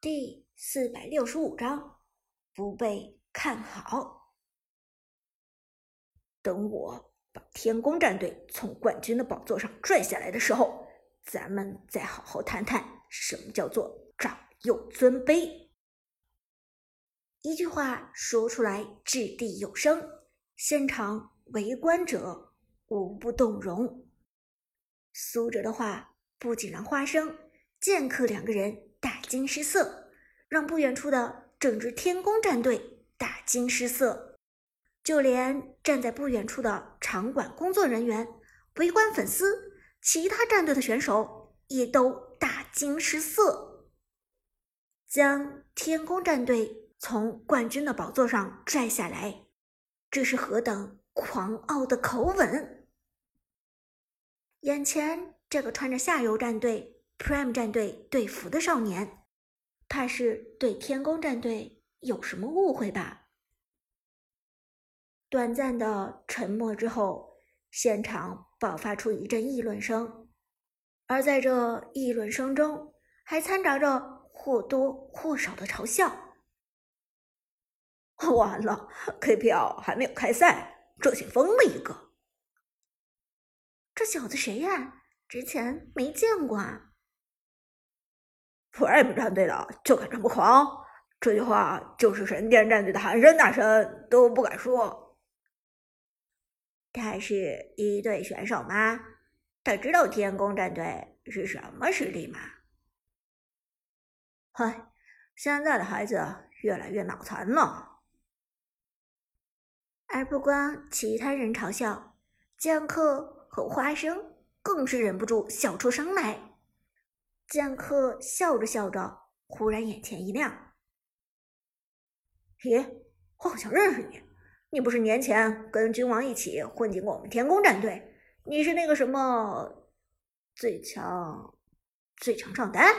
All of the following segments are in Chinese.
第四百六十五章，不被看好。等我把天宫战队从冠军的宝座上拽下来的时候，咱们再好好谈谈什么叫做长幼尊卑。一句话说出来掷地有声，现场围观者无不动容。苏哲的话不仅让花生、剑客两个人。惊失色，让不远处的整支天宫战队大惊失色，就连站在不远处的场馆工作人员、围观粉丝、其他战队的选手也都大惊失色。将天宫战队从冠军的宝座上拽下来，这是何等狂傲的口吻！眼前这个穿着下游战队。Prime 战队队服的少年，怕是对天宫战队有什么误会吧？短暂的沉默之后，现场爆发出一阵议论声，而在这议论声中，还掺杂着或多或少的嘲笑。完了，KPL 还没有开赛，这先疯了一个。这小子谁呀？之前没见过啊。Prime 战队的就敢这么狂，这句话就是神殿战队的寒山大神都不敢说。他是一队选手吗？他知道天宫战队是什么实力吗？嗨，现在的孩子越来越脑残了。而不光其他人嘲笑，剑客和花生更是忍不住笑出声来。剑客笑着笑着，忽然眼前一亮。咦，我好像认识你，你不是年前跟君王一起混进过我们天宫战队？你是那个什么最强最强上单？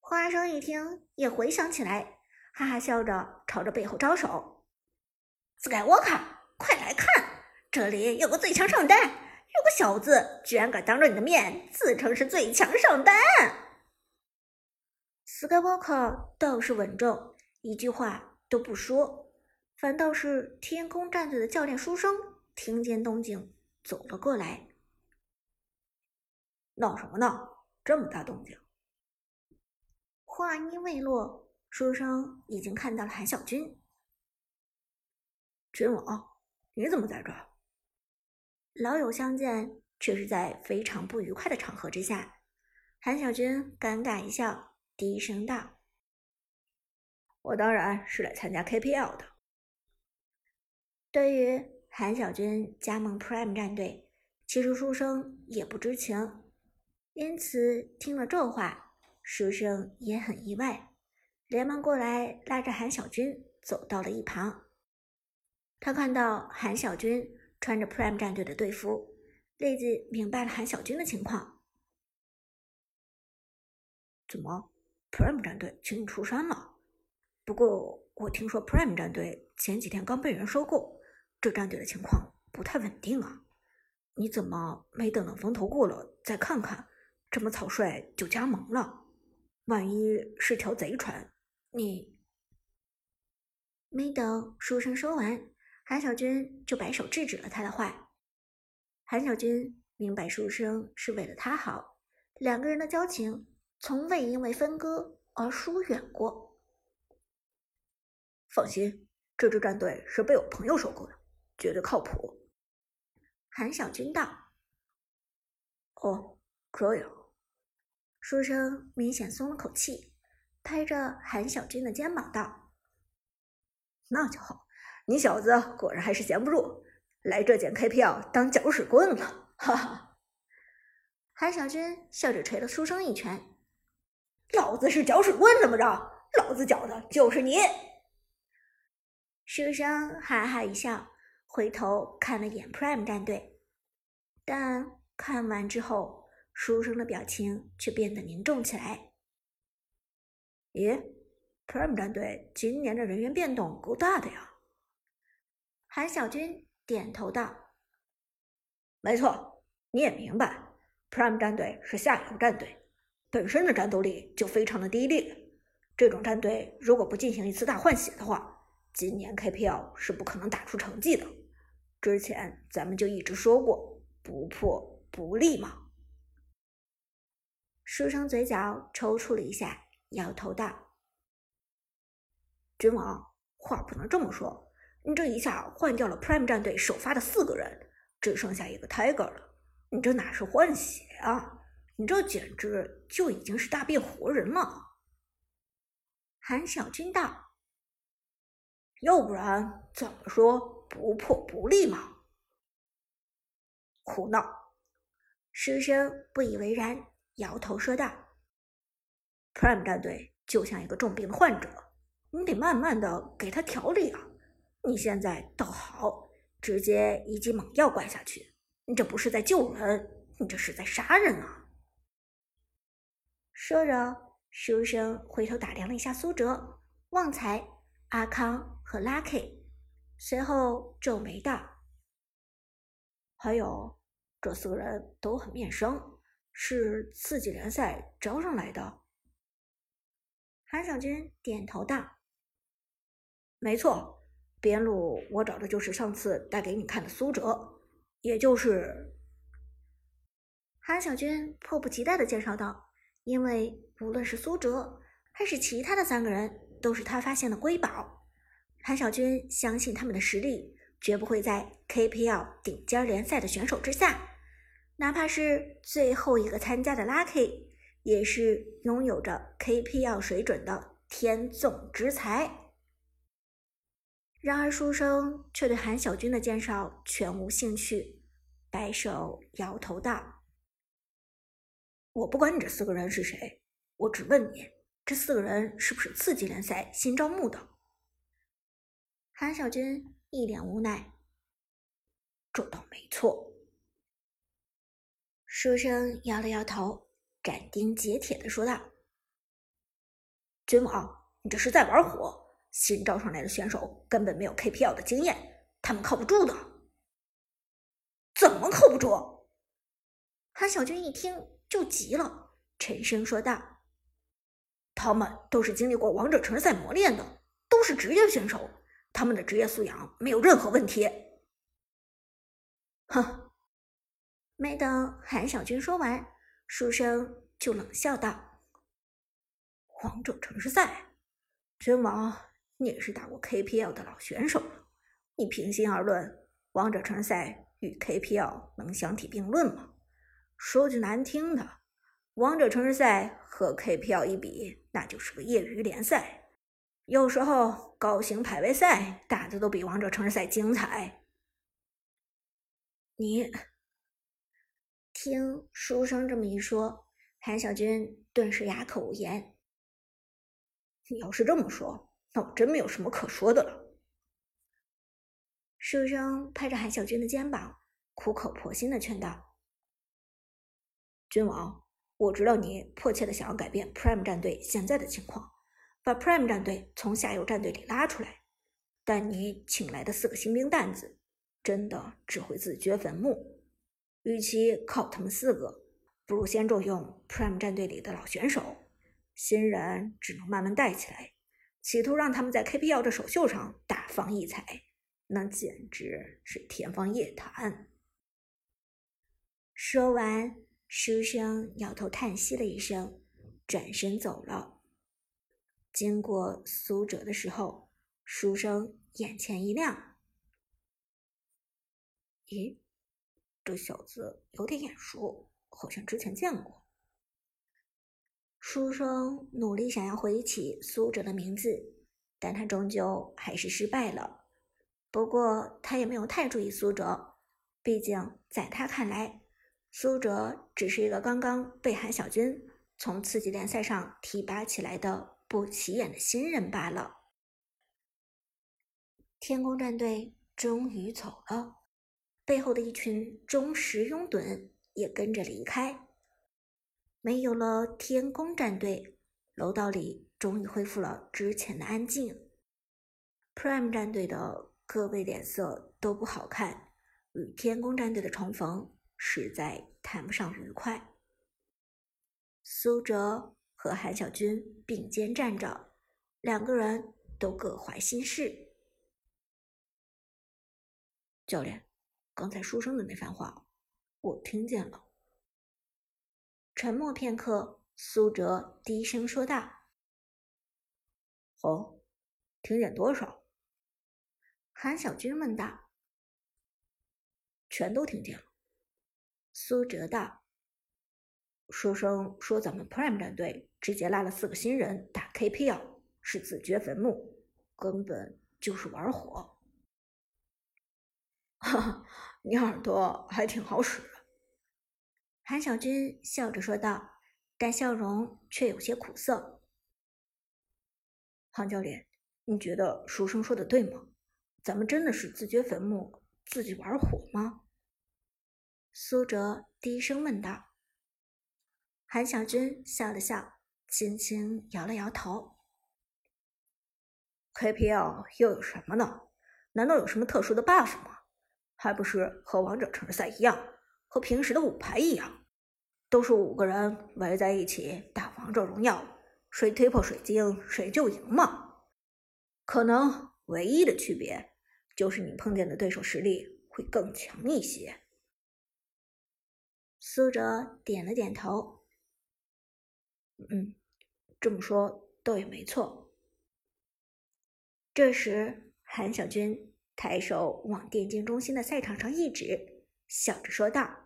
花生一听也回想起来，哈哈笑着朝着背后招手：“Skywalker，快来看，这里有个最强上单！”有个小子居然敢当着你的面自称是最强上单，Skywalker 倒是稳重，一句话都不说，反倒是天空战队的教练书生听见动静走了过来。闹什么闹？这么大动静？话音未落，书生已经看到了韩小军。君王，你怎么在这儿？老友相见，却是在非常不愉快的场合之下。韩小军尴尬一笑，低声道：“我当然是来参加 KPL 的。”对于韩小军加盟 Prime 战队，其实书生也不知情，因此听了这话，书生也很意外，连忙过来拉着韩小军走到了一旁。他看到韩小军。穿着 Prime 战队的队服，立即明白了韩小军的情况。怎么，Prime 战队请你出山了？不过我听说 Prime 战队前几天刚被人收购，这战队的情况不太稳定啊。你怎么没等到风头过了再看看，这么草率就加盟了？万一是条贼船，你……没等书生说完。韩小军就摆手制止了他的话。韩小军明白书生是为了他好，两个人的交情从未因为分割而疏远过。放心，这支战队是被我朋友收购的，绝对靠谱。韩小军道：“哦，可以。”书生明显松了口气，拍着韩小军的肩膀道：“那就好。”你小子果然还是闲不住，来这捡 KPL 当搅屎棍了，哈哈！韩小军笑着捶了书生一拳：“老子是搅屎棍怎么着？老子搅的就是你！”书生哈哈一笑，回头看了眼 Prime 战队，但看完之后，书生的表情却变得凝重起来。咦，Prime 战队今年的人员变动够大的呀！韩小军点头道：“没错，你也明白，Prime 战队是下游战队，本身的战斗力就非常的低劣。这种战队如果不进行一次大换血的话，今年 KPL 是不可能打出成绩的。之前咱们就一直说过，不破不立嘛。书生嘴角抽搐了一下，摇头道：“君王，话不能这么说。你这一下换掉了 Prime 战队首发的四个人，只剩下一个 Tiger 了。你这哪是换血啊？你这简直就已经是大变活人了。”韩小军道：“要不然怎么说不破不立嘛？”胡闹！师生不以为然。摇头说道：“Prime 战队就像一个重病的患者，你得慢慢的给他调理啊。你现在倒好，直接一剂猛药灌下去，你这不是在救人，你这是在杀人啊！”说着，书生回头打量了一下苏哲、旺财、阿康和 Lucky，随后皱眉道：“还有，这四个人都很面生。”是刺激联赛招上来的。韩小军点头道：“没错，边路我找的就是上次带给你看的苏哲，也就是。”韩小军迫不及待的介绍道：“因为无论是苏哲还是其他的三个人，都是他发现的瑰宝。韩小军相信他们的实力绝不会在 KPL 顶尖联赛的选手之下。”哪怕是最后一个参加的 Lucky，也是拥有着 KPL 水准的天纵之才。然而书生却对韩小军的介绍全无兴趣，摆手摇头道：“我不管你这四个人是谁，我只问你，这四个人是不是刺激联赛新招募的？”韩小军一脸无奈：“这倒没错。”书生摇了摇头，斩钉截铁的说道：“君王，你这是在玩火！新招上来的选手根本没有 KPL 的经验，他们靠不住的。怎么靠不住？”韩小军一听就急了，沉声说道：“他们都是经历过王者城市赛磨练的，都是职业选手，他们的职业素养没有任何问题。”哼。没等韩小军说完，书生就冷笑道：“王者城市赛，君王，你也是打过 KPL 的老选手了。你平心而论，王者城赛与 KPL 能相提并论吗？说句难听的，王者城市赛和 KPL 一比，那就是个业余联赛。有时候高星排位赛打的都比王者城市赛精彩。你。”听书生这么一说，韩小军顿时哑口无言。你要是这么说，那我真没有什么可说的了。书生拍着韩小军的肩膀，苦口婆心的劝道：“君王，我知道你迫切的想要改变 Prime 战队现在的情况，把 Prime 战队从下游战队里拉出来，但你请来的四个新兵蛋子，真的只会自掘坟墓。”与其靠他们四个，不如先重用 Prime 战队里的老选手，新人只能慢慢带起来，企图让他们在 KPL 的首秀上大放异彩，那简直是天方夜谭。说完，书生摇头叹息了一声，转身走了。经过苏哲的时候，书生眼前一亮，咦？这小子有点眼熟，好像之前见过。书生努力想要回忆起苏哲的名字，但他终究还是失败了。不过他也没有太注意苏哲，毕竟在他看来，苏哲只是一个刚刚被韩小军从次级联赛上提拔起来的不起眼的新人罢了。天宫战队终于走了。背后的一群忠实拥趸也跟着离开。没有了天宫战队，楼道里终于恢复了之前的安静。Prime 战队的各位脸色都不好看，与天宫战队的重逢实在谈不上愉快。苏哲和韩小军并肩站着，两个人都各怀心事。教练，刚才书生的那番话，我听见了。沉默片刻，苏哲低声说道：“哦，听见多少？”韩小军问道。“全都听见了。”苏哲道。“书生说咱们 Prime 战队直接拉了四个新人打 KPL，是自掘坟墓，根本就是玩火。”哈哈，你耳朵还挺好使。韩小军笑着说道，但笑容却有些苦涩。韩教练，你觉得书生说的对吗？咱们真的是自掘坟墓，自己玩火吗？苏哲低声问道。韩小军笑了笑，轻轻摇了摇头。KPL 又有什么呢？难道有什么特殊的 buff 吗？还不是和王者城市赛一样，和平时的五排一样，都是五个人围在一起打王者荣耀，谁推破水晶谁就赢嘛。可能唯一的区别就是你碰见的对手实力会更强一些。苏哲点了点头，嗯，这么说倒也没错。这时，韩小军。抬手往电竞中心的赛场上一指，笑着说道：“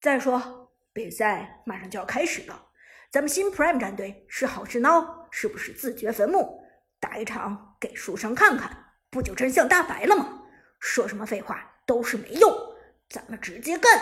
再说，比赛马上就要开始了，咱们新 Prime 战队是好是孬，是不是自掘坟墓？打一场给树上看看，不就真相大白了吗？说什么废话都是没用，咱们直接干！”